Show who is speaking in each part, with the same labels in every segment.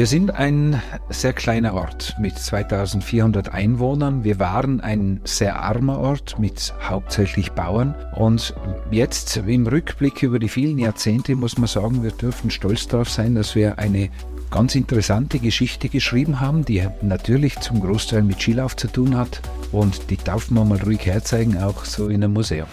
Speaker 1: Wir sind ein sehr kleiner Ort mit 2400 Einwohnern. Wir waren ein sehr armer Ort mit hauptsächlich Bauern. Und jetzt im Rückblick über die vielen Jahrzehnte muss man sagen, wir dürfen stolz darauf sein, dass wir eine ganz interessante Geschichte geschrieben haben, die natürlich zum Großteil mit Skilauf zu tun hat. Und die darf man mal ruhig herzeigen, auch so in einem Museum.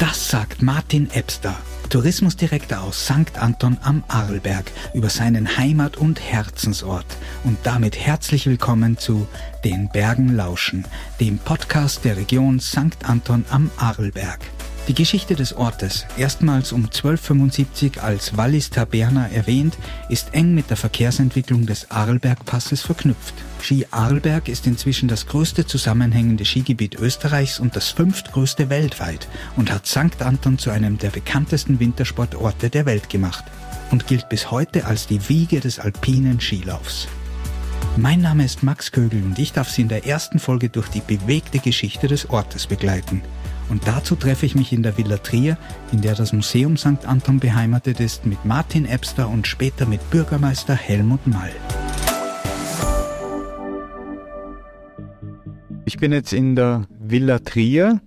Speaker 2: Das sagt Martin Ebster. Tourismusdirektor aus St. Anton am Arlberg über seinen Heimat- und Herzensort und damit herzlich willkommen zu Den Bergen lauschen, dem Podcast der Region St. Anton am Arlberg. Die Geschichte des Ortes, erstmals um 1275 als Wallis Taberna erwähnt, ist eng mit der Verkehrsentwicklung des Arlbergpasses verknüpft. Ski Arlberg ist inzwischen das größte zusammenhängende Skigebiet Österreichs und das fünftgrößte weltweit und hat St. Anton zu einem der bekanntesten Wintersportorte der Welt gemacht und gilt bis heute als die Wiege des alpinen Skilaufs. Mein Name ist Max Kögel und ich darf Sie in der ersten Folge durch die bewegte Geschichte des Ortes begleiten – und dazu treffe ich mich in der Villa Trier, in der das Museum St. Anton beheimatet ist, mit Martin Ebster und später mit Bürgermeister Helmut Mall.
Speaker 3: Ich bin jetzt in der Villa Trier.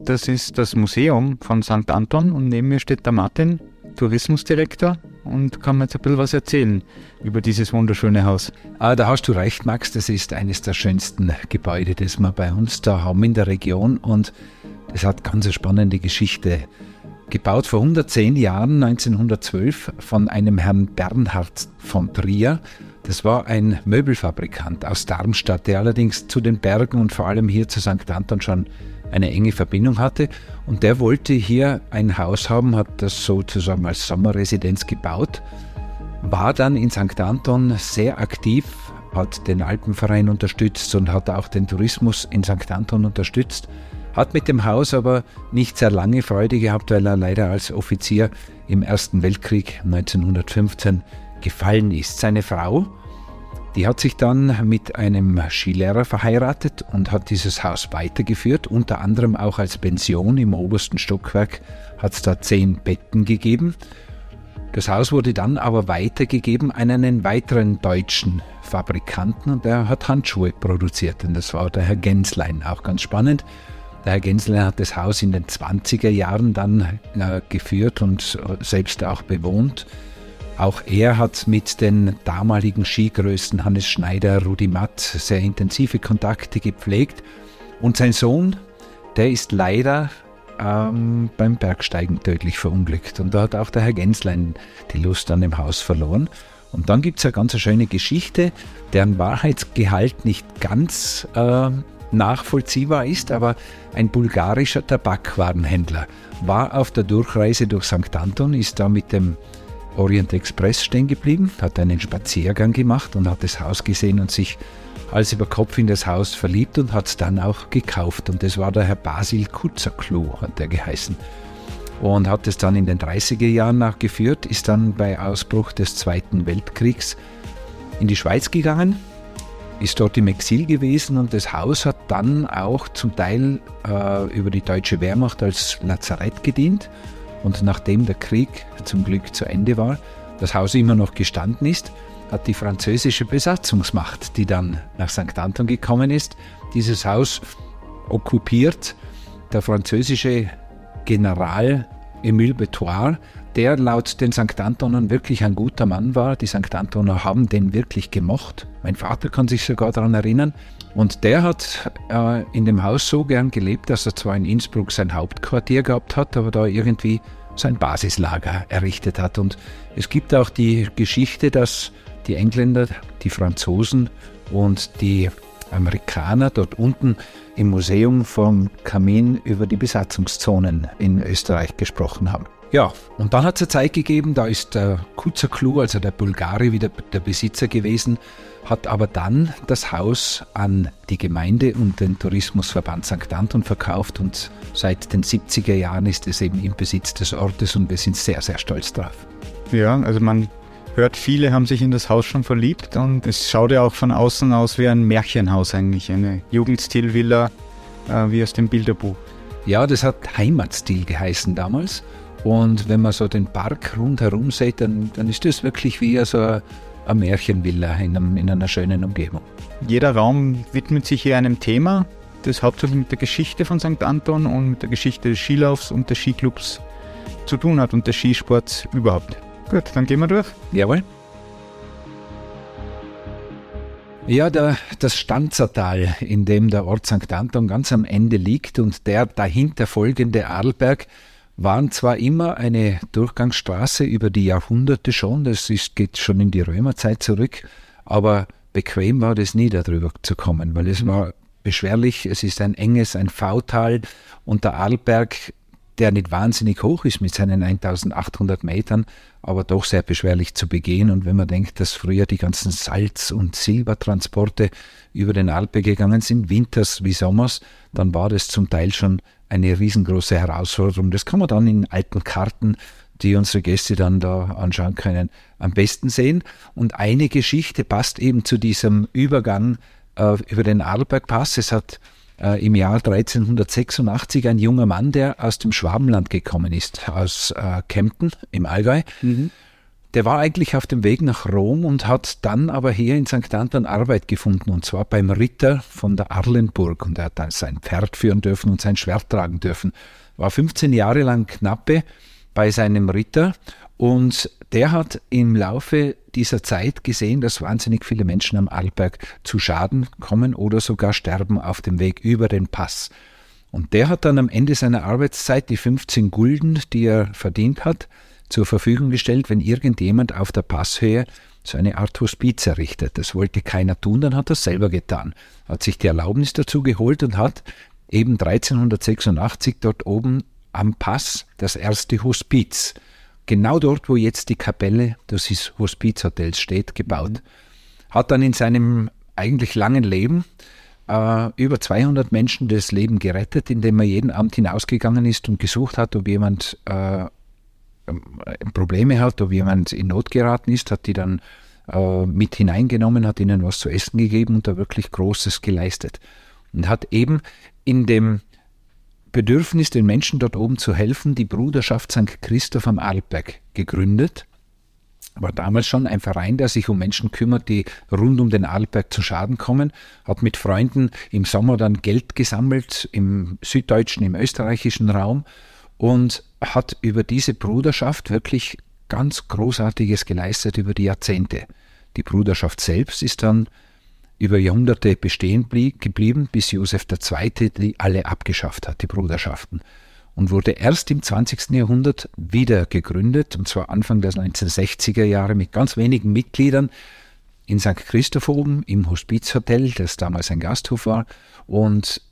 Speaker 3: Das ist das Museum von St. Anton und neben mir steht der Martin, Tourismusdirektor und kann mir jetzt ein bisschen was erzählen über dieses wunderschöne Haus.
Speaker 1: Ah, da hast du recht, Max. Das ist eines der schönsten Gebäude, das wir bei uns da haben in der Region und das hat ganz eine spannende Geschichte. Gebaut vor 110 Jahren, 1912, von einem Herrn Bernhard von Trier. Das war ein Möbelfabrikant aus Darmstadt, der allerdings zu den Bergen und vor allem hier zu St. Anton schon eine enge Verbindung hatte. Und der wollte hier ein Haus haben, hat das sozusagen als Sommerresidenz gebaut, war dann in St. Anton sehr aktiv, hat den Alpenverein unterstützt und hat auch den Tourismus in St. Anton unterstützt hat mit dem Haus aber nicht sehr lange Freude gehabt, weil er leider als Offizier im Ersten Weltkrieg 1915 gefallen ist. Seine Frau, die hat sich dann mit einem Skilehrer verheiratet und hat dieses Haus weitergeführt, unter anderem auch als Pension im obersten Stockwerk hat es da zehn Betten gegeben. Das Haus wurde dann aber weitergegeben an einen weiteren deutschen Fabrikanten und der hat Handschuhe produziert und das war der Herr Genslein, auch ganz spannend. Der Herr Gensler hat das Haus in den 20er Jahren dann äh, geführt und selbst auch bewohnt. Auch er hat mit den damaligen Skigrößen Hannes Schneider, Rudi Matt sehr intensive Kontakte gepflegt. Und sein Sohn, der ist leider ähm, beim Bergsteigen tödlich verunglückt. Und da hat auch der Herr Genslein die Lust an dem Haus verloren. Und dann gibt es eine ganz schöne Geschichte, deren Wahrheitsgehalt nicht ganz äh, nachvollziehbar ist, aber ein bulgarischer Tabakwarenhändler war auf der Durchreise durch St. Anton, ist da mit dem Orient Express stehen geblieben, hat einen Spaziergang gemacht und hat das Haus gesehen und sich Hals über Kopf in das Haus verliebt und hat es dann auch gekauft. Und das war der Herr Basil Kutzerklo, hat er geheißen. Und hat es dann in den 30er Jahren nachgeführt, ist dann bei Ausbruch des Zweiten Weltkriegs in die Schweiz gegangen, ist dort im Exil gewesen und das Haus hat dann auch zum Teil äh, über die deutsche Wehrmacht als Lazarett gedient. Und nachdem der Krieg zum Glück zu Ende war, das Haus immer noch gestanden ist, hat die französische Besatzungsmacht, die dann nach St. Anton gekommen ist, dieses Haus okkupiert. Der französische General Emile Betoir der laut den St. Antonern wirklich ein guter Mann war. Die St. Antoner haben den wirklich gemocht. Mein Vater kann sich sogar daran erinnern. Und der hat äh, in dem Haus so gern gelebt, dass er zwar in Innsbruck sein Hauptquartier gehabt hat, aber da irgendwie sein Basislager errichtet hat. Und es gibt auch die Geschichte, dass die Engländer, die Franzosen und die Amerikaner dort unten im Museum vom Kamin über die Besatzungszonen in Österreich gesprochen haben. Ja, und dann hat es eine Zeit gegeben, da ist der Kutzerklu, also der Bulgari, wieder der Besitzer gewesen, hat aber dann das Haus an die Gemeinde und den Tourismusverband St. Anton verkauft und seit den 70er Jahren ist es eben im Besitz des Ortes und wir sind sehr, sehr stolz drauf.
Speaker 3: Ja, also man hört, viele haben sich in das Haus schon verliebt und es schaut ja auch von außen aus wie ein Märchenhaus eigentlich, eine Jugendstilvilla äh, wie aus dem Bilderbuch.
Speaker 1: Ja, das hat Heimatstil geheißen damals Und wenn man so den Park rundherum sieht, dann, dann ist das wirklich wie so eine, eine Märchenvilla in, einem, in einer schönen Umgebung.
Speaker 3: Jeder Raum widmet sich hier einem Thema, das hauptsächlich mit der Geschichte von St. Anton und mit der Geschichte des Skilaufs und des Skiclubs zu tun hat und des Skisports überhaupt. Gut, dann gehen wir durch.
Speaker 1: Jawohl. Ja, der, das Stanzertal, in dem der Ort St. Anton ganz am Ende liegt und der dahinter folgende Arlberg, waren zwar immer eine Durchgangsstraße über die Jahrhunderte schon, das ist, geht schon in die Römerzeit zurück, aber bequem war das nie, darüber zu kommen, weil es war beschwerlich, es ist ein enges, ein V-Tal und der Arlberg, der nicht wahnsinnig hoch ist mit seinen 1800 Metern, aber doch sehr beschwerlich zu begehen. Und wenn man denkt, dass früher die ganzen Salz- und Silbertransporte über den Alpe gegangen sind, winters wie sommers, dann war das zum Teil schon eine riesengroße Herausforderung. Das kann man dann in alten Karten, die unsere Gäste dann da anschauen können, am besten sehen. Und eine Geschichte passt eben zu diesem Übergang äh, über den Arlbergpass. Es hat äh, im Jahr 1386 ein junger Mann, der aus dem Schwabenland gekommen ist, aus äh, Kempten im Allgäu. Mhm. Der war eigentlich auf dem Weg nach Rom und hat dann aber hier in St. Anton Arbeit gefunden, und zwar beim Ritter von der Arlenburg. Und er hat dann sein Pferd führen dürfen und sein Schwert tragen dürfen. War 15 Jahre lang Knappe bei seinem Ritter und der hat im Laufe dieser Zeit gesehen, dass wahnsinnig viele Menschen am Arlberg zu Schaden kommen oder sogar sterben auf dem Weg über den Pass. Und der hat dann am Ende seiner Arbeitszeit die 15 Gulden, die er verdient hat, zur Verfügung gestellt, wenn irgendjemand auf der Passhöhe so eine Art Hospiz errichtet. Das wollte keiner tun, dann hat er es selber getan. Hat sich die Erlaubnis dazu geholt und hat eben 1386 dort oben am Pass das erste Hospiz, genau dort, wo jetzt die Kapelle des Hospizhotels steht, gebaut. Mhm. Hat dann in seinem eigentlich langen Leben äh, über 200 Menschen das Leben gerettet, indem er jeden Abend hinausgegangen ist und gesucht hat, ob jemand äh, Probleme hat, ob jemand in Not geraten ist, hat die dann äh, mit hineingenommen, hat ihnen was zu essen gegeben und da wirklich Großes geleistet. Und hat eben in dem Bedürfnis, den Menschen dort oben zu helfen, die Bruderschaft St. Christoph am Arlberg gegründet. War damals schon ein Verein, der sich um Menschen kümmert, die rund um den Arlberg zu Schaden kommen. Hat mit Freunden im Sommer dann Geld gesammelt im süddeutschen, im österreichischen Raum und hat über diese Bruderschaft wirklich ganz Großartiges geleistet über die Jahrzehnte. Die Bruderschaft selbst ist dann über Jahrhunderte bestehen geblieben, bis Josef II. die alle abgeschafft hat, die Bruderschaften. Und wurde erst im 20. Jahrhundert wieder gegründet, und zwar Anfang der 1960er Jahre mit ganz wenigen Mitgliedern in St. Christoph oben im Hospizhotel, das damals ein Gasthof war. Und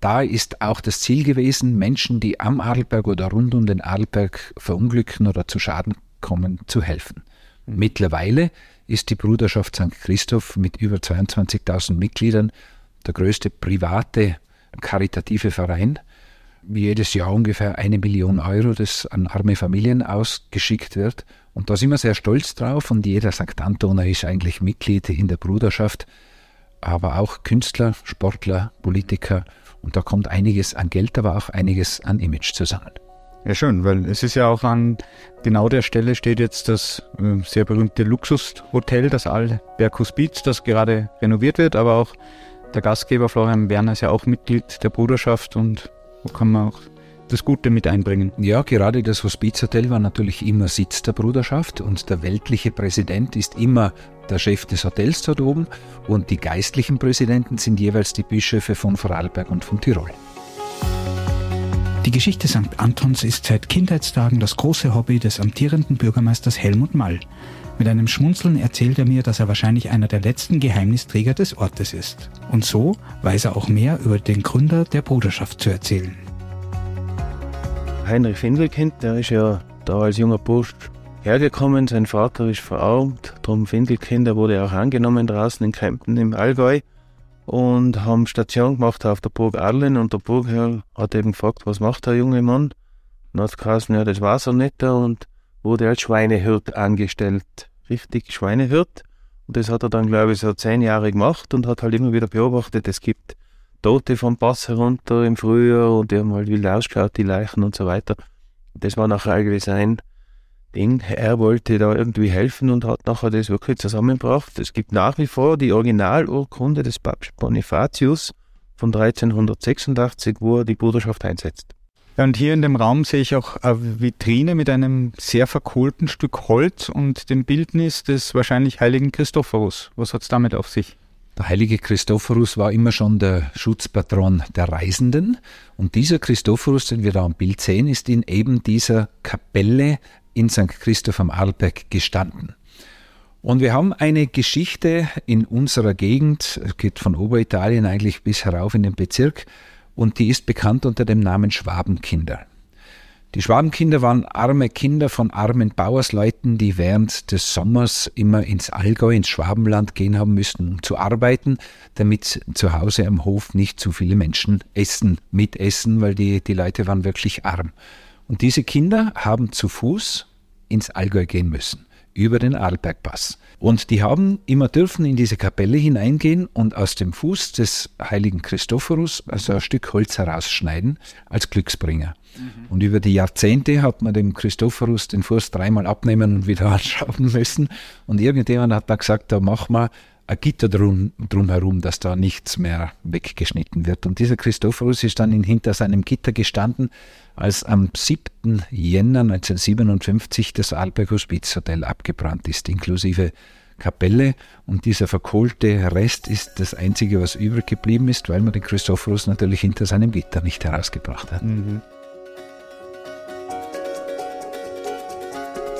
Speaker 1: da ist auch das Ziel gewesen, Menschen, die am Adelberg oder rund um den Adelberg verunglücken oder zu Schaden kommen, zu helfen. Mhm. Mittlerweile ist die Bruderschaft St. Christoph mit über 22.000 Mitgliedern der größte private karitative Verein. Wie jedes Jahr ungefähr eine Million Euro, das an arme Familien ausgeschickt wird. Und da sind wir sehr stolz drauf und jeder St. Antoner ist eigentlich Mitglied in der Bruderschaft, aber auch Künstler, Sportler, Politiker. Und da kommt einiges an Geld, aber auch einiges an Image zusammen.
Speaker 3: Ja, schön, weil es ist ja auch an genau der Stelle steht jetzt das äh, sehr berühmte Luxushotel, das Alberg Hospiz, das gerade renoviert wird, aber auch der Gastgeber Florian Werner ist ja auch Mitglied der Bruderschaft und wo kann man auch das Gute mit einbringen.
Speaker 1: Ja, gerade das Hospizhotel war natürlich immer Sitz der Bruderschaft und der weltliche Präsident ist immer der Chef des Hotels dort oben und die geistlichen Präsidenten sind jeweils die Bischöfe von Vorarlberg und von Tirol.
Speaker 2: Die Geschichte St. Antons ist seit Kindheitstagen das große Hobby des amtierenden Bürgermeisters Helmut Mall. Mit einem Schmunzeln erzählt er mir, dass er wahrscheinlich einer der letzten Geheimnisträger des Ortes ist. Und so weiß er auch mehr über den Gründer der Bruderschaft zu erzählen.
Speaker 4: Heinrich Findelkind, der ist ja da als junger Bursch hergekommen. Sein Vater ist verarmt, darum Findelkind, der wurde auch angenommen draußen in Kempten im Allgäu und haben Station gemacht auf der Burg Arlen und der Burgherr hat eben gefragt, was macht der junge Mann? Und hat geheißen, ja, das war's er nicht und wurde als Schweinehirt angestellt. Richtig Schweinehirt. Und das hat er dann, glaube ich, so zehn Jahre gemacht und hat halt immer wieder beobachtet, es gibt Tote vom Pass herunter im Frühjahr und die haben halt wild ausgeschaut, die Leichen und so weiter. Das war nachher eigentlich sein Ding. Er wollte da irgendwie helfen und hat nachher das wirklich zusammengebracht. Es gibt nach wie vor die Originalurkunde des Papst Bonifatius von 1386, wo er die Bruderschaft einsetzt.
Speaker 3: Ja, und hier in dem Raum sehe ich auch eine Vitrine mit einem sehr verkohlten Stück Holz und dem Bildnis des wahrscheinlich heiligen Christophorus. Was hat es damit auf sich?
Speaker 1: Der heilige Christophorus war immer schon der Schutzpatron der Reisenden. Und dieser Christophorus, den wir da am Bild sehen, ist in eben dieser Kapelle in St. Christoph am Arlberg gestanden. Und wir haben eine Geschichte in unserer Gegend, geht von Oberitalien eigentlich bis herauf in den Bezirk, und die ist bekannt unter dem Namen Schwabenkinder. Die Schwabenkinder waren arme Kinder von armen Bauersleuten, die während des Sommers immer ins Allgäu, ins Schwabenland gehen haben müssen, um zu arbeiten, damit zu Hause am Hof nicht zu viele Menschen essen, mitessen, weil die, die Leute waren wirklich arm. Und diese Kinder haben zu Fuß ins Allgäu gehen müssen über den Arlbergpass. Und die haben immer dürfen in diese Kapelle hineingehen und aus dem Fuß des heiligen Christophorus also ein Stück Holz herausschneiden als Glücksbringer. Mhm. Und über die Jahrzehnte hat man dem Christophorus den Fuß dreimal abnehmen und wieder anschrauben müssen. Und irgendjemand hat da gesagt, da machen wir ein Gitter drum, drumherum, dass da nichts mehr weggeschnitten wird. Und dieser Christophorus ist dann in, hinter seinem Gitter gestanden, als am 7. Jänner 1957 das Alberg Hospizhotel abgebrannt ist, inklusive Kapelle. Und dieser verkohlte Rest ist das Einzige, was übrig geblieben ist, weil man den Christophorus natürlich hinter seinem Gitter nicht herausgebracht hat. Mhm.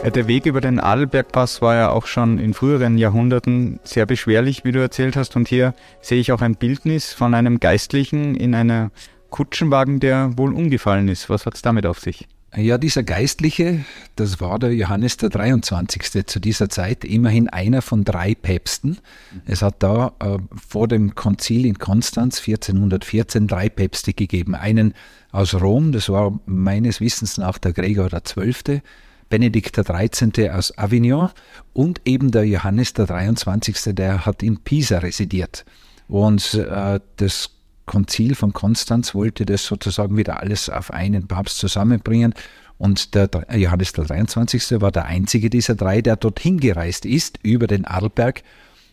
Speaker 3: Der Weg über den Adelbergpass war ja auch schon in früheren Jahrhunderten sehr beschwerlich, wie du erzählt hast. Und hier sehe ich auch ein Bildnis von einem Geistlichen in einer Kutschenwagen, der wohl umgefallen ist. Was hat es damit auf sich?
Speaker 1: Ja, dieser Geistliche, das war der Johannes der 23. zu dieser Zeit, immerhin einer von drei Päpsten. Es hat da äh, vor dem Konzil in Konstanz 1414 drei Päpste gegeben. Einen aus Rom, das war meines Wissens nach der Gregor XII., Benedikt XIII. aus Avignon und eben der Johannes der 23., der hat in Pisa residiert. Und äh, das Konzil von Konstanz wollte das sozusagen wieder alles auf einen Papst zusammenbringen. Und der Johannes der 23. war der einzige dieser drei, der dorthin gereist ist, über den Arlberg,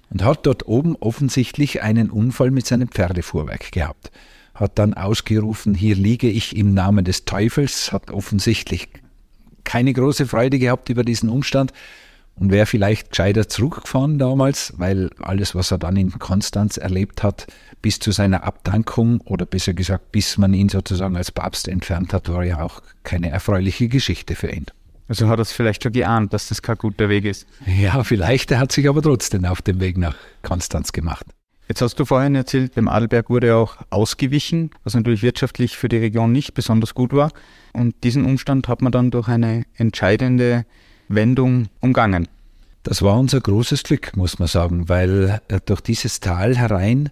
Speaker 1: und hat dort oben offensichtlich einen Unfall mit seinem Pferdefuhrwerk gehabt. Hat dann ausgerufen, hier liege ich im Namen des Teufels, hat offensichtlich keine große Freude gehabt über diesen Umstand und wäre vielleicht gescheiter zurückgefahren damals, weil alles, was er dann in Konstanz erlebt hat, bis zu seiner Abdankung oder besser gesagt, bis man ihn sozusagen als Papst entfernt hat, war ja auch keine erfreuliche Geschichte für ihn.
Speaker 3: Also hat er es vielleicht schon geahnt, dass das kein guter Weg ist.
Speaker 1: Ja, vielleicht. Er hat sich aber trotzdem auf den Weg nach Konstanz gemacht.
Speaker 3: Jetzt hast du vorhin erzählt, dem Adelberg wurde auch ausgewichen, was natürlich wirtschaftlich für die Region nicht besonders gut war. Und diesen Umstand hat man dann durch eine entscheidende Wendung umgangen.
Speaker 1: Das war unser großes Glück, muss man sagen, weil äh, durch dieses Tal herein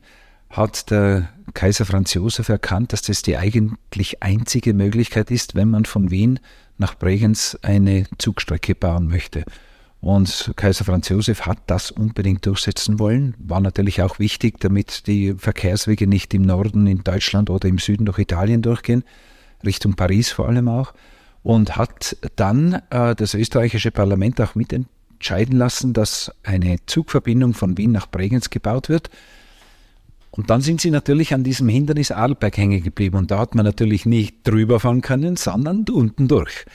Speaker 1: hat der Kaiser Franz Josef erkannt, dass das die eigentlich einzige Möglichkeit ist, wenn man von Wien nach Bregenz eine Zugstrecke bauen möchte. Und Kaiser Franz Josef hat das unbedingt durchsetzen wollen. War natürlich auch wichtig, damit die Verkehrswege nicht im Norden in Deutschland oder im Süden durch Italien durchgehen, Richtung Paris vor allem auch. Und hat dann äh, das österreichische Parlament auch mitentscheiden lassen, dass eine Zugverbindung von Wien nach Bregenz gebaut wird. Und dann sind sie natürlich an diesem Hindernis Arlberg hängen geblieben. Und da hat man natürlich nicht drüber fahren können, sondern unten durch.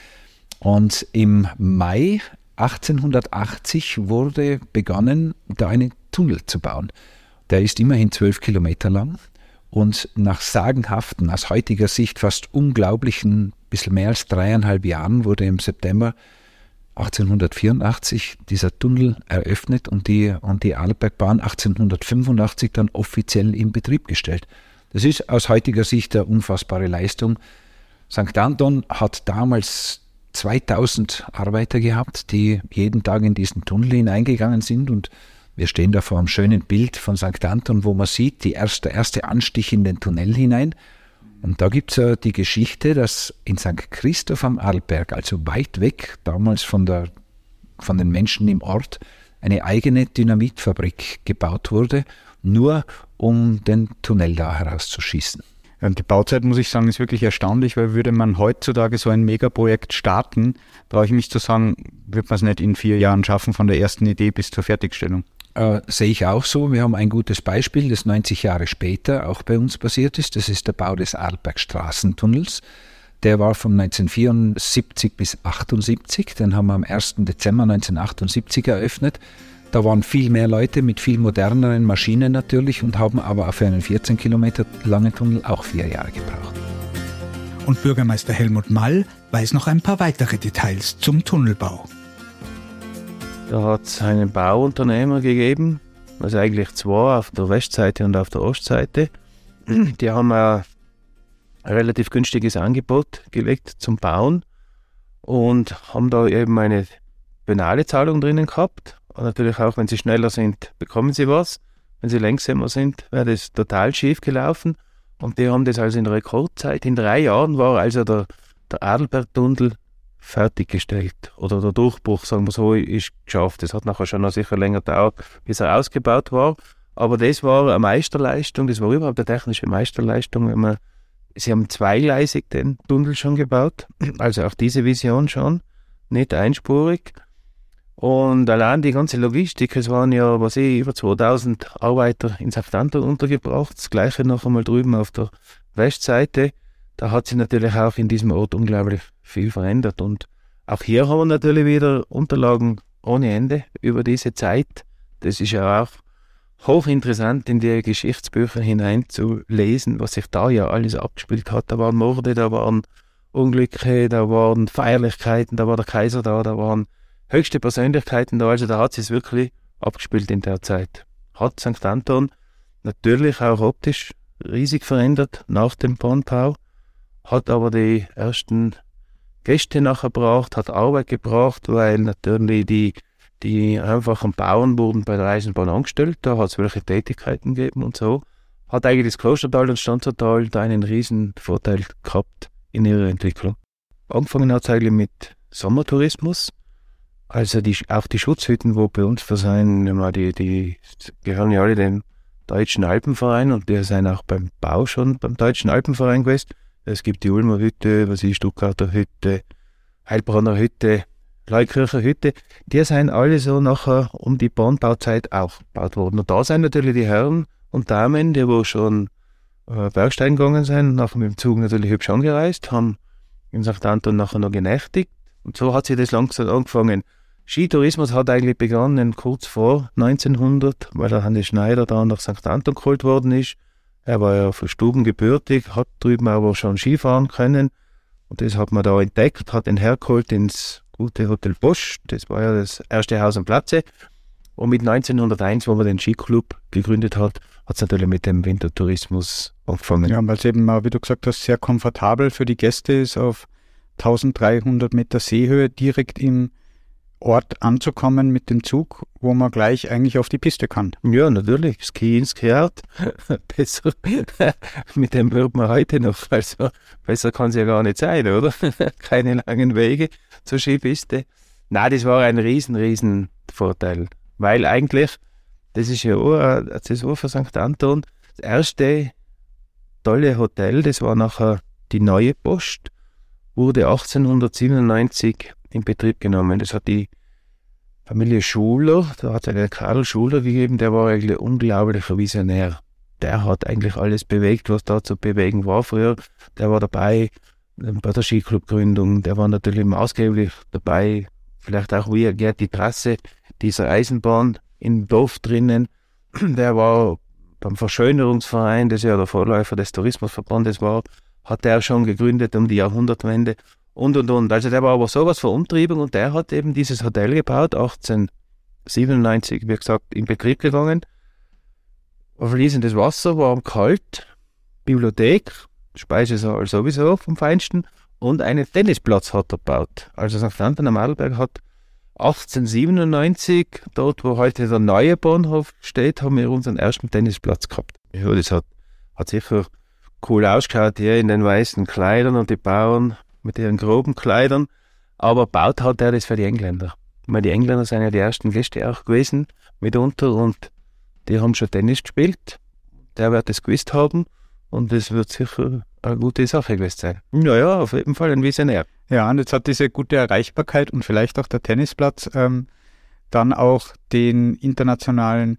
Speaker 1: Und im Mai 1880 wurde begonnen, da einen Tunnel zu bauen. Der ist immerhin zwölf Kilometer lang und nach sagenhaften, aus heutiger Sicht fast unglaublichen, bisschen mehr als dreieinhalb Jahren wurde im September 1884 dieser Tunnel eröffnet und die, und die Arlbergbahn 1885 dann offiziell in Betrieb gestellt. Das ist aus heutiger Sicht eine unfassbare Leistung. St. Anton hat damals 2000 Arbeiter gehabt, die jeden Tag in diesen Tunnel hineingegangen sind und wir stehen da vor einem schönen Bild von St. Anton, wo man sieht, die erste, erste Anstich in den Tunnel hinein. Und da gibt es ja die Geschichte, dass in St. Christoph am Arlberg, also weit weg, damals von, der, von den Menschen im Ort, eine eigene Dynamitfabrik gebaut wurde, nur um den Tunnel da herauszuschießen.
Speaker 3: Ja, die Bauzeit, muss ich sagen, ist wirklich erstaunlich, weil würde man heutzutage so ein Megaprojekt starten, brauche ich mich zu sagen, wird man es nicht in vier Jahren schaffen, von der ersten Idee bis zur Fertigstellung.
Speaker 1: Äh, sehe ich auch so. Wir haben ein gutes Beispiel, das 90 Jahre später auch bei uns passiert ist. Das ist der Bau des Arlbergstraßentunnels. Der war von 1974 bis 78. Den haben wir am 1. Dezember 1978 eröffnet. Da waren viel mehr Leute mit viel moderneren Maschinen natürlich und haben aber für einen 14 Kilometer langen Tunnel auch vier Jahre gebraucht.
Speaker 2: Und Bürgermeister Helmut Mall weiß noch ein paar weitere Details zum Tunnelbau.
Speaker 4: Da hat es einen Bauunternehmer gegeben, also eigentlich zwei auf der Westseite und auf der Ostseite. Die haben ein relativ günstiges Angebot gelegt zum Bauen und haben da eben eine penale Zahlung drinnen gehabt natürlich auch, wenn sie schneller sind, bekommen sie was. Wenn sie langsamer sind, wäre das total schief gelaufen. Und die haben das also in Rekordzeit, in drei Jahren war also der, der Adelbergtunnel fertiggestellt. Oder der Durchbruch, sagen wir so, ist geschafft. Das hat nachher schon noch sicher länger gedauert, bis er ausgebaut war. Aber das war eine Meisterleistung, das war überhaupt eine technische Meisterleistung. Wenn man, sie haben zweigleisig den Tunnel schon gebaut, also auch diese Vision schon, nicht einspurig. Und allein die ganze Logistik, es waren ja, was ich, über 2000 Arbeiter in St. Anton untergebracht. Das gleiche noch einmal drüben auf der Westseite. Da hat sich natürlich auch in diesem Ort unglaublich viel verändert. Und auch hier haben wir natürlich wieder Unterlagen ohne Ende über diese Zeit. Das ist ja auch hochinteressant in die Geschichtsbücher hineinzulesen, was sich da ja alles abgespielt hat. Da waren Morde, da waren Unglücke, da waren Feierlichkeiten, da war der Kaiser da, da waren höchste Persönlichkeiten da. Also da hat es wirklich abgespielt in der Zeit. Hat St. Anton natürlich auch optisch riesig verändert nach dem Bahnbau, hat aber die ersten Gäste nachher gebracht, hat Arbeit gebracht, weil natürlich die, die einfachen Bauern wurden bei der Eisenbahn angestellt, da hat es welche Tätigkeiten gegeben und so. Hat eigentlich das Klostertal und Stanzertal da einen riesen Vorteil gehabt in ihrer Entwicklung. Angefangen hat es eigentlich mit Sommertourismus, also die, auch die Schutzhütten, wo bei uns versehen, die, die gehören ja alle dem Deutschen Alpenverein und die sind auch beim Bau schon beim Deutschen Alpenverein gewesen. Es gibt die Ulmer Hütte, was ist Stuttgarter Hütte, Heilbronner Hütte, Leukircher Hütte. Die sind alle so nachher um die Bahnbauzeit auch gebaut worden. Und da sind natürlich die Herren und Damen, die wo schon äh, Bergsteigen gegangen sind, nachher mit dem Zug natürlich hübsch angereist, haben in St. Anton nachher noch genächtigt. Und so hat sich das langsam angefangen. Skitourismus hat eigentlich begonnen kurz vor 1900, weil der Hannes Schneider da nach St. Anton geholt worden ist. Er war ja von Stuben gebürtig, hat drüben aber schon Skifahren können. Und das hat man da entdeckt, hat ihn hergeholt ins gute Hotel Bosch. Das war ja das erste Haus am Platze. Und mit 1901, wo man den Skiclub gegründet hat, hat es natürlich mit dem Wintertourismus angefangen.
Speaker 3: Ja, weil es eben, wie du gesagt hast, sehr komfortabel für die Gäste ist, auf 1300 Meter Seehöhe direkt im Ort anzukommen mit dem Zug, wo man gleich eigentlich auf die Piste kann.
Speaker 4: Ja, natürlich. Ski ins Skiart. besser. mit dem wird man heute noch. Also besser kann es ja gar nicht sein, oder? Keine langen Wege zur Skipiste. Nein, das war ein riesen, riesen Vorteil. Weil eigentlich, das ist ja auch, das war für St. Anton, das erste tolle Hotel, das war nachher die neue Post, wurde 1897 in Betrieb genommen. Das hat die Familie Schuler, da hat es einen Karl Schuler gegeben, der war eigentlich ein unglaublicher Visionär. Der hat eigentlich alles bewegt, was da zu bewegen war früher. Der war dabei ähm, bei der Skiclub-Gründung, der war natürlich maßgeblich dabei, vielleicht auch wie er geht die Trasse dieser Eisenbahn im Dorf drinnen. Der war beim Verschönerungsverein, das ja der Vorläufer des Tourismusverbandes war, hat er schon gegründet um die Jahrhundertwende und und und. Also der war aber sowas von umtrieben und der hat eben dieses Hotel gebaut, 1897, wie gesagt, in Betrieb gegangen. Fließendes Wasser, warm, kalt, Bibliothek, Speisesaal sowieso vom Feinsten und einen Tennisplatz hat er gebaut. Also St. Anton am Adelberg hat 1897, dort wo heute der neue Bahnhof steht, haben wir unseren ersten Tennisplatz gehabt. Ja, das hat, hat sicher cool ausgeschaut hier in den weißen Kleidern und die Bauern mit ihren groben Kleidern. Aber baut hat er das für die Engländer. Weil die Engländer sind ja die ersten Gäste auch gewesen, mitunter, und die haben schon Tennis gespielt. Der wird es gewusst haben. Und das wird sicher eine gute Sache gewesen sein. Naja, auf jeden Fall ein Visionär.
Speaker 3: Ja, und jetzt hat diese gute Erreichbarkeit und vielleicht auch der Tennisplatz ähm, dann auch den internationalen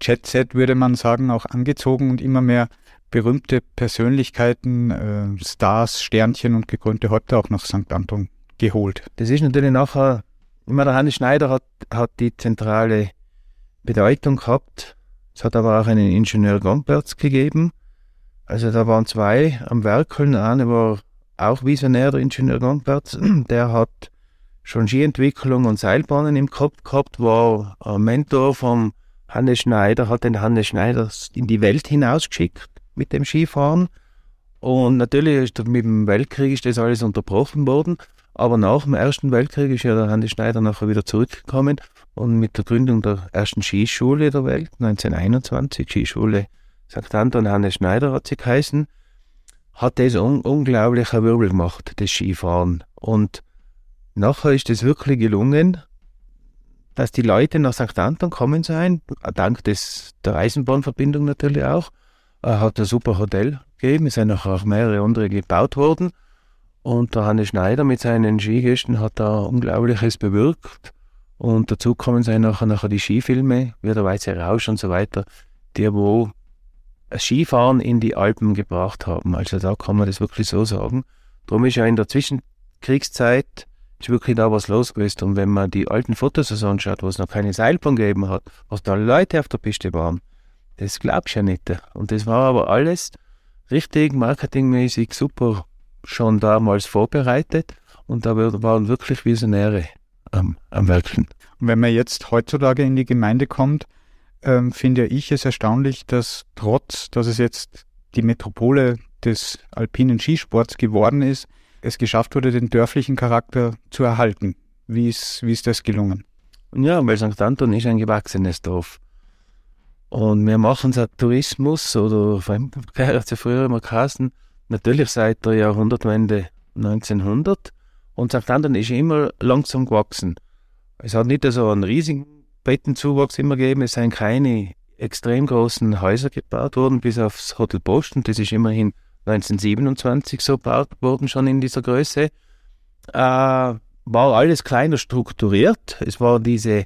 Speaker 3: Jet-Set, würde man sagen, auch angezogen und immer mehr berühmte Persönlichkeiten, äh, Stars, Sternchen und gekrönte Häupter auch nach St. Anton geholt.
Speaker 4: Das ist natürlich nachher, immer der Hannes Schneider hat, hat die zentrale Bedeutung gehabt. Es hat aber auch einen Ingenieur Gomperz gegeben. Also da waren zwei am Werkeln. Einer war auch Visionär, der Ingenieur Gomperz. Der hat schon Skientwicklung und Seilbahnen im Kopf gehabt, war ein Mentor vom Hannes Schneider, hat den Hannes Schneider in die Welt hinausgeschickt mit dem Skifahren. Und natürlich ist mit dem Weltkrieg ist das alles unterbrochen worden. Aber nach dem Ersten Weltkrieg ist ja der Hannes Schneider nachher wieder zurückgekommen und mit der Gründung der ersten Skischule der Welt, 1921, Skischule St. Anton Hannes Schneider hat sie geheißen, hat das un unglaubliche Wirbel gemacht, das Skifahren. Und nachher ist es wirklich gelungen, dass die Leute nach St. Anton kommen sein, dank des, der Eisenbahnverbindung natürlich auch. Er hat ein super Hotel gegeben, es sind auch mehrere andere gebaut worden. Und der Hannes Schneider mit seinen Skigästen hat da Unglaubliches bewirkt. Und dazu kommen sein nachher, nachher die Skifilme, wie der Weiße Rausch und so weiter, die wo Skifahren in die Alpen gebracht haben. Also da kann man das wirklich so sagen. Darum ist ja in der Zwischenkriegszeit ist wirklich da was los gewesen. Und wenn man die alten Fotos anschaut, wo es noch keine Seilbahn gegeben hat, was da Leute auf der Piste waren, das glaubst du ja nicht. Und das war aber alles richtig marketingmäßig super schon damals vorbereitet und da waren wirklich Visionäre am, am Werkeln.
Speaker 3: Und wenn man jetzt heutzutage in die Gemeinde kommt, ähm, finde ich es erstaunlich, dass trotz, dass es jetzt die Metropole des alpinen Skisports geworden ist, es geschafft wurde, den dörflichen Charakter zu erhalten. Wie ist, wie ist das gelungen?
Speaker 4: Ja, weil St. Anton ist ein gewachsenes Dorf. Und wir machen so Tourismus oder hat ja früher immer geheißen, natürlich seit der Jahrhundertwende 1900. Und St. Anton ist immer langsam gewachsen. Es hat nicht so einen riesigen Bettenzuwachs immer gegeben, es sind keine extrem großen Häuser gebaut worden, bis aufs Hotel Post, und das ist immerhin 1927 so gebaut worden, schon in dieser Größe. Äh, war alles kleiner strukturiert. Es war diese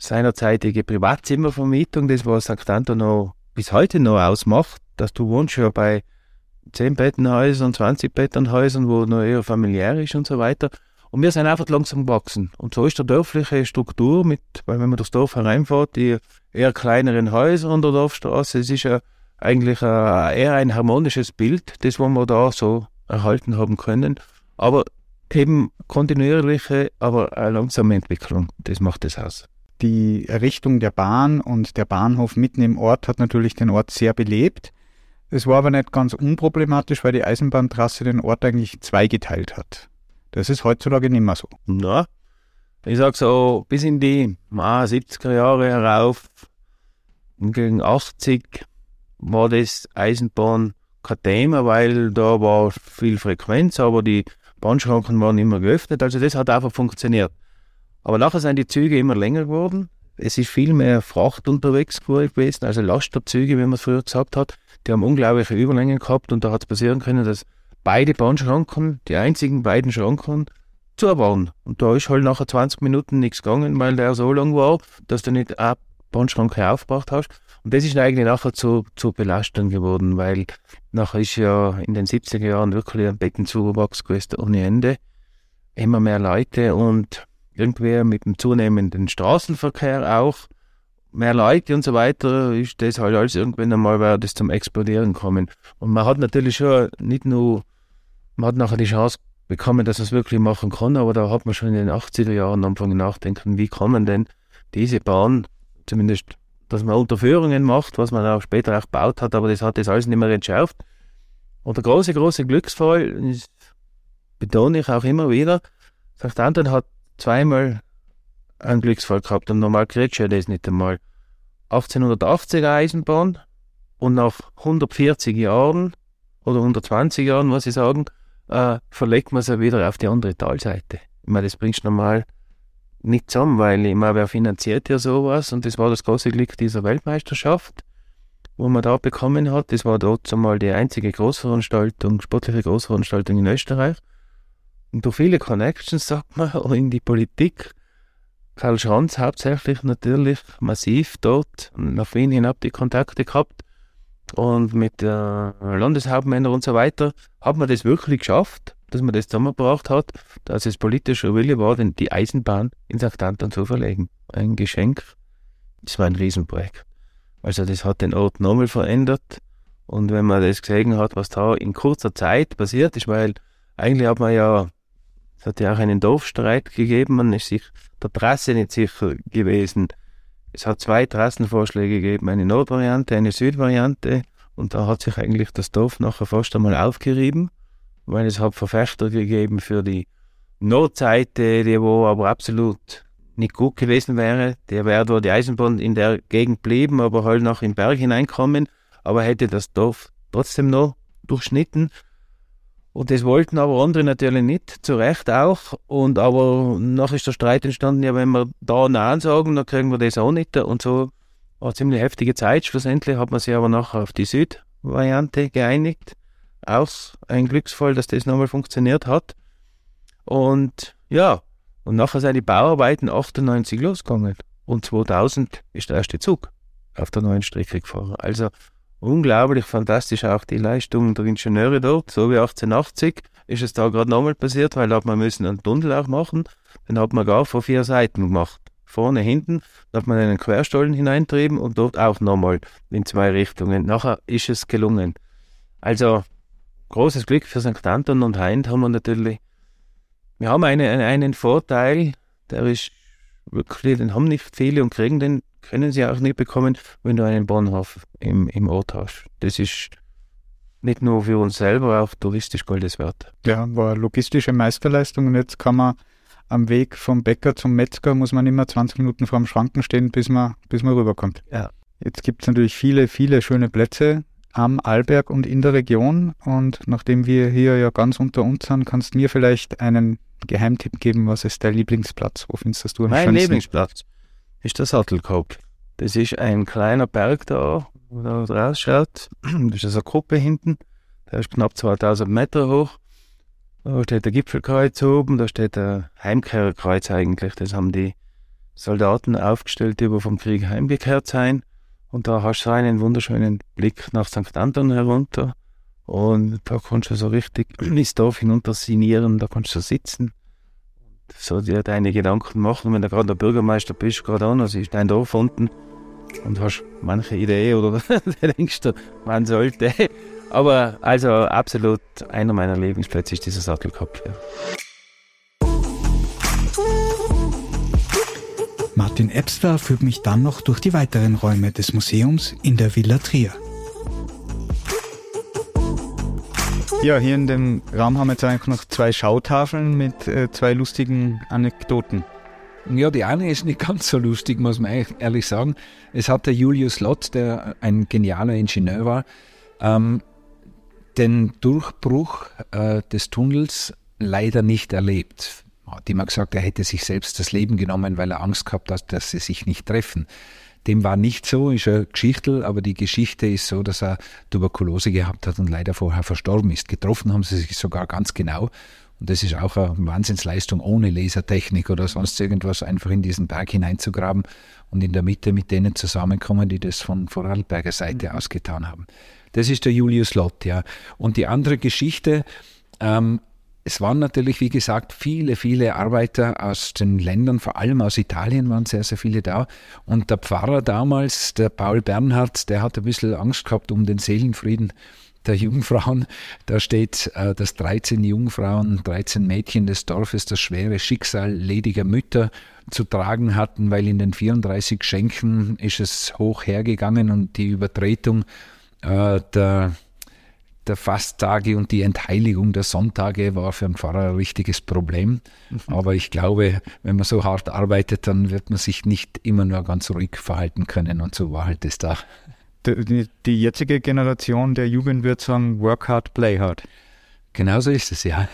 Speaker 4: seinerzeitige Privatzimmervermietung, das was St. Anton noch bis heute noch ausmacht, dass du wohnst ja bei 10 Bettenhäusern, 20 Bettenhäusern, wo noch eher familiär ist und so weiter. Und wir sind einfach langsam gewachsen. Und so ist der dörfliche Struktur mit, weil wenn man das Dorf hereinfährt, die eher kleineren Häuser an der Dorfstraße, es ist ja eigentlich eher ein harmonisches Bild, das was wir da so erhalten haben können. Aber eben kontinuierliche, aber eine langsame Entwicklung, das macht es aus.
Speaker 3: Die Errichtung der Bahn und der Bahnhof mitten im Ort hat natürlich den Ort sehr belebt. Es war aber nicht ganz unproblematisch, weil die Eisenbahntrasse den Ort eigentlich zweigeteilt hat. Das ist heutzutage nicht mehr so.
Speaker 4: Na, ich sag so, bis in die ah, 70er Jahre herauf, gegen 80, war das Eisenbahn kein Thema, weil da war viel Frequenz, aber die Bahnschranken waren immer geöffnet. Also das hat einfach funktioniert. Aber nachher sind die Züge immer länger geworden. Es ist viel mehr Fracht unterwegs gewesen, also Lasterzüge, wie man früher gesagt hat. Die haben unglaubliche Überlängen gehabt und da hat es passieren können, dass beide Bahnschranken, die einzigen beiden Schranken, zu waren. Und da ist halt nachher 20 Minuten nichts gegangen, weil der so lang war, dass du nicht eine Bahnschranke aufgebracht hast. Und das ist eigentlich nachher zu, zu Belastung geworden, weil nachher ist ja in den 70er Jahren wirklich ein Bettenzuwachs gewesen ohne Ende. Immer mehr Leute und irgendwie mit dem zunehmenden Straßenverkehr auch mehr Leute und so weiter, ist das halt alles irgendwann einmal wäre das zum Explodieren kommen. Und man hat natürlich schon nicht nur, man hat nachher die Chance bekommen, dass man es wirklich machen kann, aber da hat man schon in den 80er Jahren angefangen nachdenken, wie kann man denn diese Bahn, zumindest, dass man Unterführungen macht, was man auch später auch gebaut hat, aber das hat das alles nicht mehr entschärft. Und der große, große Glücksfall, betone ich auch immer wieder, St. Anton hat zweimal einen Glücksfall gehabt und normal kriegst du ja das nicht einmal. 1880er Eisenbahn und nach 140 Jahren oder 120 Jahren, muss ich sagen, äh, verlegt man sie wieder auf die andere Talseite. Ich meine, das bringst du normal nicht zusammen, weil ich meine, wer finanziert ja sowas und das war das große Glück dieser Weltmeisterschaft, wo man da bekommen hat. Das war dort einmal die einzige Großveranstaltung, sportliche Großveranstaltung in Österreich. Und durch viele Connections, sagt man, in die Politik, Karl Schranz hauptsächlich natürlich massiv dort nach Wien hinab die Kontakte gehabt. Und mit äh, Landeshauptmännern und so weiter hat man das wirklich geschafft, dass man das zusammengebracht hat, dass es politischer Wille war, denn die Eisenbahn in St. Anton zu verlegen. Ein Geschenk. Das war ein Riesenprojekt. Also das hat den Ort nochmal verändert. Und wenn man das gesehen hat, was da in kurzer Zeit passiert ist, weil eigentlich hat man ja, es hat ja auch einen Dorfstreit gegeben, man ist sich der Trasse nicht sicher gewesen. Es hat zwei Trassenvorschläge gegeben, eine Nordvariante, eine Südvariante. Und da hat sich eigentlich das Dorf nachher fast einmal aufgerieben, weil es hat Verfechter gegeben für die Nordseite, die wo aber absolut nicht gut gewesen wäre. Der wäre dort die Eisenbahn in der Gegend blieben, aber halt noch im Berg hineinkommen, aber hätte das Dorf trotzdem noch durchschnitten. Und das wollten aber andere natürlich nicht, zu Recht auch. Und aber noch ist der Streit entstanden, ja, wenn wir da Nein sagen, dann kriegen wir das auch nicht. Und so war eine ziemlich heftige Zeit. Schlussendlich hat man sich aber nachher auf die Südvariante geeinigt. Auch ein Glücksfall, dass das nochmal funktioniert hat. Und ja, und nachher sind die Bauarbeiten 98 losgegangen. Und 2000 ist der erste Zug auf der neuen Strecke gefahren. Also unglaublich fantastisch auch die Leistung der Ingenieure dort. So wie 1880 ist es da gerade nochmal passiert, weil da hat man müssen einen Tunnel auch machen. Den hat man gar von vier Seiten gemacht. Vorne, hinten, da hat man einen Querstollen hineintrieben und dort auch nochmal in zwei Richtungen. Nachher ist es gelungen. Also großes Glück für St. Anton und Heint haben wir natürlich. Wir haben eine, einen Vorteil, der ist wirklich, den haben nicht viele und kriegen den können sie auch nicht bekommen, wenn du einen Bahnhof im, im Ort hast. Das ist nicht nur für uns selber, auch touristisch Goldes wert.
Speaker 3: Ja, war logistische Meisterleistung und jetzt kann man am Weg vom Bäcker zum Metzger, muss man immer 20 Minuten vor dem Schranken stehen, bis man, bis man rüberkommt.
Speaker 4: Ja.
Speaker 3: Jetzt gibt es natürlich viele, viele schöne Plätze am Arlberg und in der Region und nachdem wir hier ja ganz unter uns sind, kannst du mir vielleicht einen Geheimtipp geben, was ist dein Lieblingsplatz? Wo findest du
Speaker 4: am Mein schönsten? Lieblingsplatz ist der Sattelkopf. Das ist ein kleiner Berg da, wo da rausschaut. Das ist eine Gruppe hinten. Der ist knapp 2000 Meter hoch. Da steht der Gipfelkreuz oben, da steht der Heimkehrerkreuz eigentlich. Das haben die Soldaten aufgestellt, die über vom Krieg heimgekehrt sein. Und da hast du einen wunderschönen Blick nach St. Anton herunter. Und da kannst du so richtig ins Dorf hinunter sinieren, da kannst du sitzen so dir deine Gedanken machen, wenn du gerade der Bürgermeister bist, gerade an, also ist dein Dorf unten und hast manche Idee oder denkst du, man sollte. Aber also absolut einer meiner Lieblingsplätze ist dieser Sattelkopf. Ja.
Speaker 2: Martin Ebster führt mich dann noch durch die weiteren Räume des Museums in der Villa Trier.
Speaker 3: Ja, hier in dem Raum haben wir jetzt eigentlich noch zwei Schautafeln mit äh, zwei lustigen Anekdoten.
Speaker 1: Ja, die eine ist nicht ganz so lustig, muss man ehrlich sagen. Es hat der Julius Lott, der ein genialer Ingenieur war, ähm, den Durchbruch äh, des Tunnels leider nicht erlebt. Hat immer gesagt, er hätte sich selbst das Leben genommen, weil er Angst gehabt hat, dass sie sich nicht treffen. Dem war nicht so, ist eine Geschichte, aber die Geschichte ist so, dass er Tuberkulose gehabt hat und leider vorher verstorben ist. Getroffen haben sie sich sogar ganz genau. Und das ist auch eine Wahnsinnsleistung ohne Lasertechnik oder sonst irgendwas, einfach in diesen Berg hineinzugraben und in der Mitte mit denen zusammenkommen, die das von Vorarlberger Seite mhm. aus getan haben. Das ist der Julius Lott, ja. Und die andere Geschichte, ähm, es waren natürlich, wie gesagt, viele, viele Arbeiter aus den Ländern, vor allem aus Italien waren sehr, sehr viele da. Und der Pfarrer damals, der Paul Bernhard, der hat ein bisschen Angst gehabt um den Seelenfrieden der Jungfrauen. Da steht, äh, dass 13 Jungfrauen, 13 Mädchen des Dorfes das schwere Schicksal lediger Mütter zu tragen hatten, weil in den 34 Schenken ist es hoch hergegangen und die Übertretung äh, der der Fasttage und die Entheiligung der Sonntage war für einen Pfarrer ein richtiges Problem. Mhm. Aber ich glaube, wenn man so hart arbeitet, dann wird man sich nicht immer nur ganz ruhig verhalten können. Und so war halt das da.
Speaker 3: Die, die jetzige Generation der Jugend wird sagen, work hard, play hard.
Speaker 1: Genauso ist es, ja.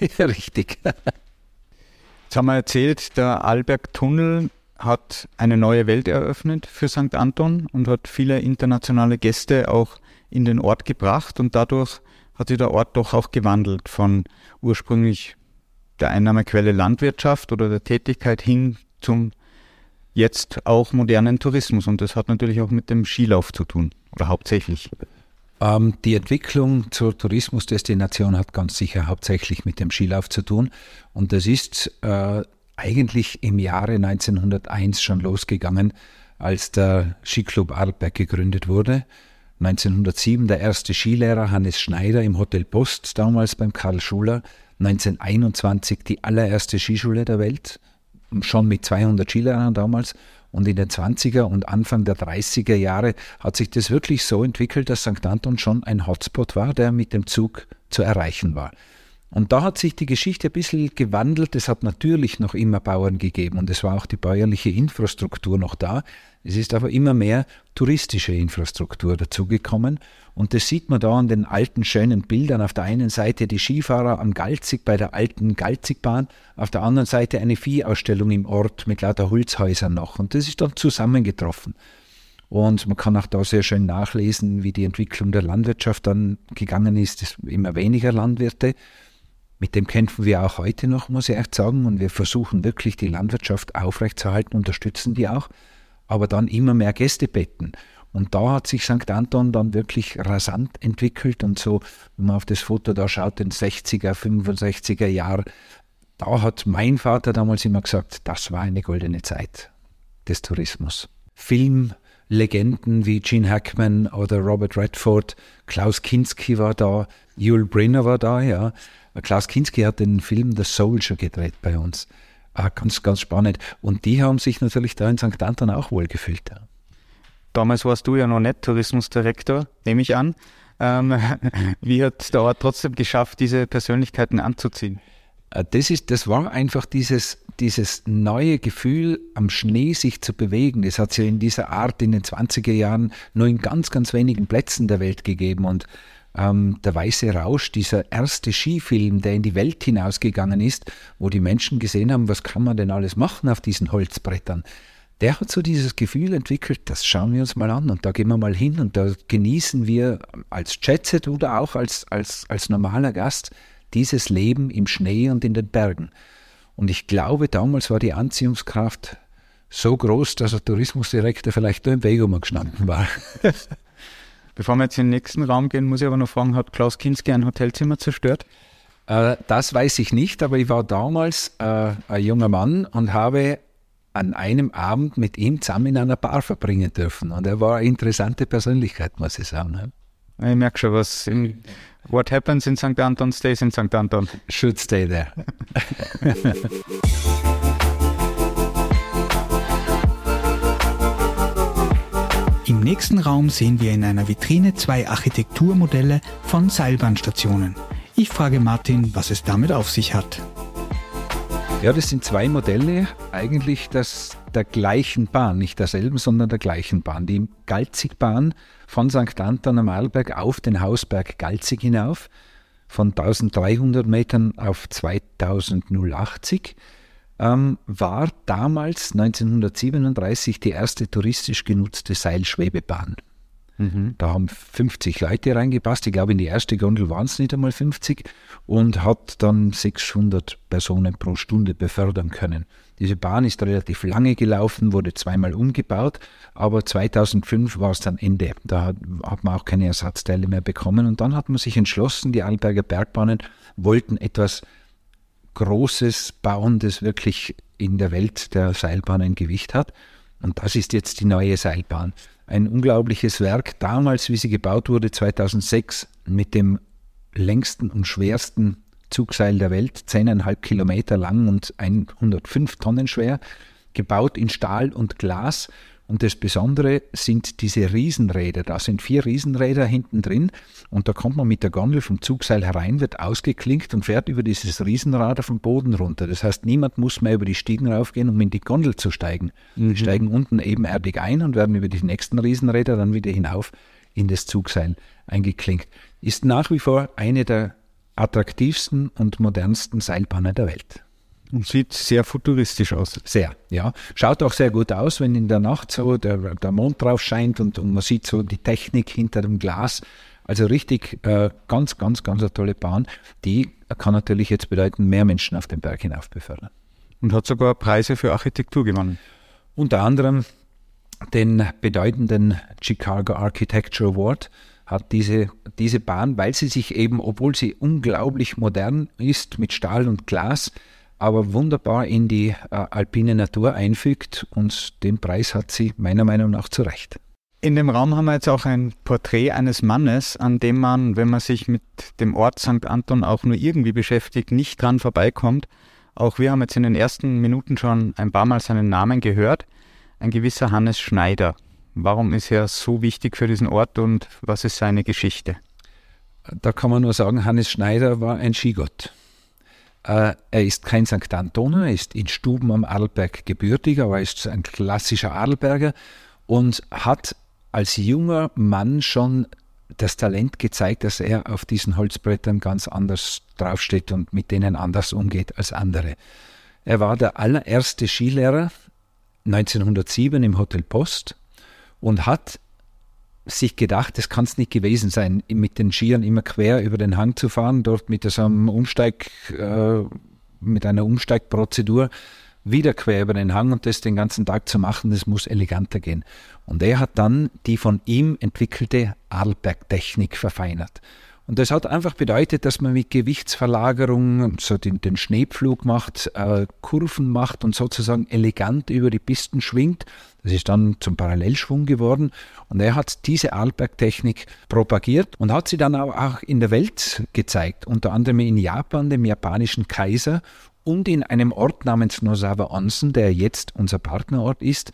Speaker 1: Richtig.
Speaker 3: Jetzt haben wir erzählt, der Alberg-Tunnel hat eine neue Welt eröffnet für St. Anton und hat viele internationale Gäste auch in den Ort gebracht und dadurch hat sich der Ort doch auch gewandelt von ursprünglich der Einnahmequelle Landwirtschaft oder der Tätigkeit hin zum jetzt auch modernen Tourismus. Und das hat natürlich auch mit dem Skilauf zu tun oder hauptsächlich.
Speaker 1: Ähm, die Entwicklung zur Tourismusdestination hat ganz sicher hauptsächlich mit dem Skilauf zu tun. Und das ist äh, eigentlich im Jahre 1901 schon losgegangen, als der Skiclub Arlberg gegründet wurde. 1907 der erste Skilehrer Hannes Schneider im Hotel Post, damals beim Karl Schuler. 1921 die allererste Skischule der Welt, schon mit 200 Skilehrern damals. Und in den 20er und Anfang der 30er Jahre hat sich das wirklich so entwickelt, dass St. Anton schon ein Hotspot war, der mit dem Zug zu erreichen war. Und da hat sich die Geschichte ein bisschen gewandelt. Es hat natürlich noch immer Bauern gegeben und es war auch die bäuerliche Infrastruktur noch da. Es ist aber immer mehr touristische Infrastruktur dazugekommen. Und das sieht man da an den alten schönen Bildern. Auf der einen Seite die Skifahrer am Galzig bei der alten Galzigbahn, auf der anderen Seite eine Viehausstellung im Ort mit lauter Holzhäusern noch. Und das ist dann zusammengetroffen. Und man kann auch da sehr schön nachlesen, wie die Entwicklung der Landwirtschaft dann gegangen ist. Es immer weniger Landwirte. Mit dem kämpfen wir auch heute noch, muss ich echt sagen. Und wir versuchen wirklich die Landwirtschaft aufrechtzuerhalten, unterstützen die auch. Aber dann immer mehr Gästebetten. Und da hat sich St. Anton dann wirklich rasant entwickelt und so, wenn man auf das Foto da schaut, den 60er, 65er Jahr, da hat mein Vater damals immer gesagt, das war eine goldene Zeit des Tourismus. Filmlegenden wie Gene Hackman oder Robert Redford, Klaus Kinski war da, Yul Brynner war da, ja. Klaus Kinski hat den Film The Soldier gedreht bei uns. Ah, ganz, ganz spannend. Und die haben sich natürlich da in St. Anton auch wohlgefühlt. Ja.
Speaker 3: Damals warst du ja noch nicht Tourismusdirektor, nehme ich an. Ähm, wie hat der Ort trotzdem geschafft, diese Persönlichkeiten anzuziehen?
Speaker 1: Äh, das, ist, das war einfach dieses, dieses neue Gefühl, am Schnee sich zu bewegen. Das hat es ja in dieser Art in den 20er Jahren nur in ganz, ganz wenigen Plätzen der Welt gegeben. Und ähm, der Weiße Rausch, dieser erste Skifilm, der in die Welt hinausgegangen ist, wo die Menschen gesehen haben, was kann man denn alles machen auf diesen Holzbrettern der hat so dieses Gefühl entwickelt, das schauen wir uns mal an und da gehen wir mal hin und da genießen wir als Jetset oder auch als, als, als normaler Gast dieses Leben im Schnee und in den Bergen. Und ich glaube, damals war die Anziehungskraft so groß, dass der Tourismusdirektor vielleicht nur im Weg gestanden war.
Speaker 3: Bevor wir jetzt in den nächsten Raum gehen, muss ich aber noch fragen, hat Klaus Kinski ein Hotelzimmer zerstört?
Speaker 1: Äh, das weiß ich nicht, aber ich war damals äh, ein junger Mann und habe an einem Abend mit ihm zusammen in einer Bar verbringen dürfen. Und er war eine interessante Persönlichkeit, muss ich sagen.
Speaker 3: Ich merke schon, was in, what happens in St. Anton stays in St. Anton.
Speaker 1: Should stay there.
Speaker 2: Im nächsten Raum sehen wir in einer Vitrine zwei Architekturmodelle von Seilbahnstationen. Ich frage Martin, was es damit auf sich hat.
Speaker 1: Ja, das sind zwei Modelle eigentlich das, der gleichen Bahn, nicht derselben, sondern der gleichen Bahn. Die Galzigbahn von St. Anton am Arlberg auf den Hausberg Galzig hinauf, von 1300 Metern auf 2080, ähm, war damals 1937 die erste touristisch genutzte Seilschwebebahn. Mhm. Da haben 50 Leute reingepasst. Ich glaube, in die erste Gondel waren es nicht einmal 50 und hat dann 600 Personen pro Stunde befördern können. Diese Bahn ist relativ lange gelaufen, wurde zweimal umgebaut, aber 2005 war es dann Ende. Da hat, hat man auch keine Ersatzteile mehr bekommen und dann hat man sich entschlossen, die Alberger Bergbahnen wollten etwas Großes bauen, das wirklich in der Welt der Seilbahnen Gewicht hat. Und das ist jetzt die neue Seilbahn ein unglaubliches Werk. Damals, wie sie gebaut wurde, 2006, mit dem längsten und schwersten Zugseil der Welt, 10,5 Kilometer lang und 105 Tonnen schwer, gebaut in Stahl und Glas und das Besondere sind diese Riesenräder. Da sind vier Riesenräder hinten drin und da kommt man mit der Gondel vom Zugseil herein, wird ausgeklinkt und fährt über dieses Riesenrad vom Boden runter. Das heißt, niemand muss mehr über die Stiegen raufgehen, um in die Gondel zu steigen. Mhm. Die steigen unten ebenerdig ein und werden über die nächsten Riesenräder dann wieder hinauf in das Zugseil eingeklinkt. Ist nach wie vor eine der attraktivsten und modernsten Seilbahnen der Welt.
Speaker 3: Und sieht sehr futuristisch aus.
Speaker 1: Sehr, ja. Schaut auch sehr gut aus, wenn in der Nacht so der, der Mond drauf scheint und, und man sieht so die Technik hinter dem Glas. Also richtig äh, ganz, ganz, ganz eine tolle Bahn. Die kann natürlich jetzt bedeuten, mehr Menschen auf den Berg hinauf befördern.
Speaker 3: Und hat sogar Preise für Architektur gewonnen.
Speaker 1: Unter anderem den bedeutenden Chicago Architecture Award hat diese, diese Bahn, weil sie sich eben, obwohl sie unglaublich modern ist mit Stahl und Glas, aber wunderbar in die äh, alpine Natur einfügt und den Preis hat sie meiner Meinung nach zu Recht.
Speaker 3: In dem Raum haben wir jetzt auch ein Porträt eines Mannes, an dem man, wenn man sich mit dem Ort St. Anton auch nur irgendwie beschäftigt, nicht dran vorbeikommt. Auch wir haben jetzt in den ersten Minuten schon ein paar Mal seinen Namen gehört. Ein gewisser Hannes Schneider. Warum ist er so wichtig für diesen Ort und was ist seine Geschichte?
Speaker 1: Da kann man nur sagen, Hannes Schneider war ein Skigott. Äh, er ist kein St. Antoner, er ist in Stuben am Arlberg gebürtig, aber er ist ein klassischer Arlberger und hat als junger Mann schon das Talent gezeigt, dass er auf diesen Holzbrettern ganz anders draufsteht und mit denen anders umgeht als andere. Er war der allererste Skilehrer 1907 im Hotel Post und hat sich gedacht, das kann es nicht gewesen sein, mit den Skiern immer quer über den Hang zu fahren, dort mit so einem Umsteig, äh, mit einer Umsteigprozedur wieder quer über den Hang und das den ganzen Tag zu machen, das muss eleganter gehen. Und er hat dann die von ihm entwickelte Arlberg-Technik verfeinert. Und das hat einfach bedeutet, dass man mit Gewichtsverlagerung so den, den Schneepflug macht, äh, Kurven macht und sozusagen elegant über die Pisten schwingt. Das ist dann zum Parallelschwung geworden. Und er hat diese Arlberg-Technik propagiert und hat sie dann auch in der Welt gezeigt, unter anderem in Japan, dem japanischen Kaiser und in einem Ort namens Nosawa Onsen, der jetzt unser Partnerort ist,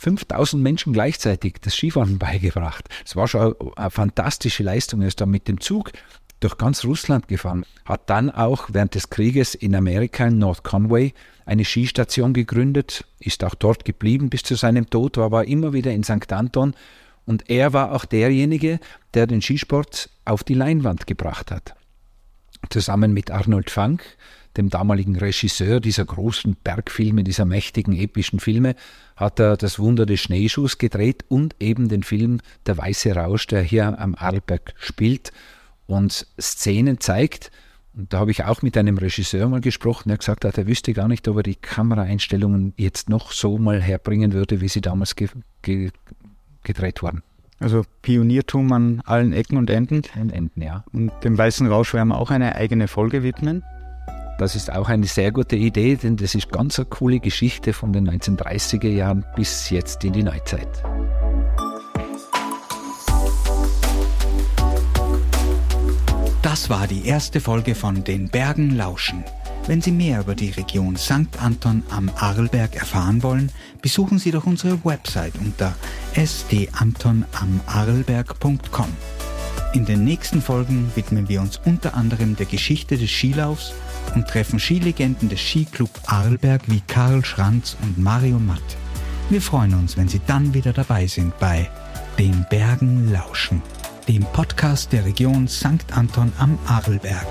Speaker 1: 5000 Menschen gleichzeitig das Skifahren beigebracht. Es war schon eine fantastische Leistung. Er ist dann mit dem Zug durch ganz Russland gefahren, hat dann auch während des Krieges in Amerika in North Conway eine Skistation gegründet, ist auch dort geblieben bis zu seinem Tod, war aber immer wieder in St. Anton und er war auch derjenige, der den Skisport auf die Leinwand gebracht hat. Zusammen mit Arnold Funk, dem damaligen Regisseur dieser großen Bergfilme, dieser mächtigen epischen Filme, hat er das Wunder des Schneeschuhs gedreht und eben den Film Der Weiße Rausch, der hier am Arlberg spielt und Szenen zeigt. Und da habe ich auch mit einem Regisseur mal gesprochen, der gesagt hat, er wüsste gar nicht, ob er die Kameraeinstellungen jetzt noch so mal herbringen würde, wie sie damals ge ge gedreht wurden.
Speaker 3: Also Pioniertum an allen Ecken und Enden.
Speaker 1: Und Enden, ja.
Speaker 3: Und dem Weißen Rausch werden wir auch eine eigene Folge widmen.
Speaker 1: Das ist auch eine sehr gute Idee, denn das ist ganz eine coole Geschichte von den 1930er Jahren bis jetzt in die Neuzeit.
Speaker 2: Das war die erste Folge von Den Bergen lauschen. Wenn Sie mehr über die Region St. Anton am Arlberg erfahren wollen, besuchen Sie doch unsere Website unter sdantonamarlberg.com. In den nächsten Folgen widmen wir uns unter anderem der Geschichte des Skilaufs und treffen Skilegenden des Skiclub Arlberg wie Karl Schranz und Mario Matt. Wir freuen uns, wenn Sie dann wieder dabei sind bei Den Bergen lauschen, dem Podcast der Region St. Anton am Arlberg.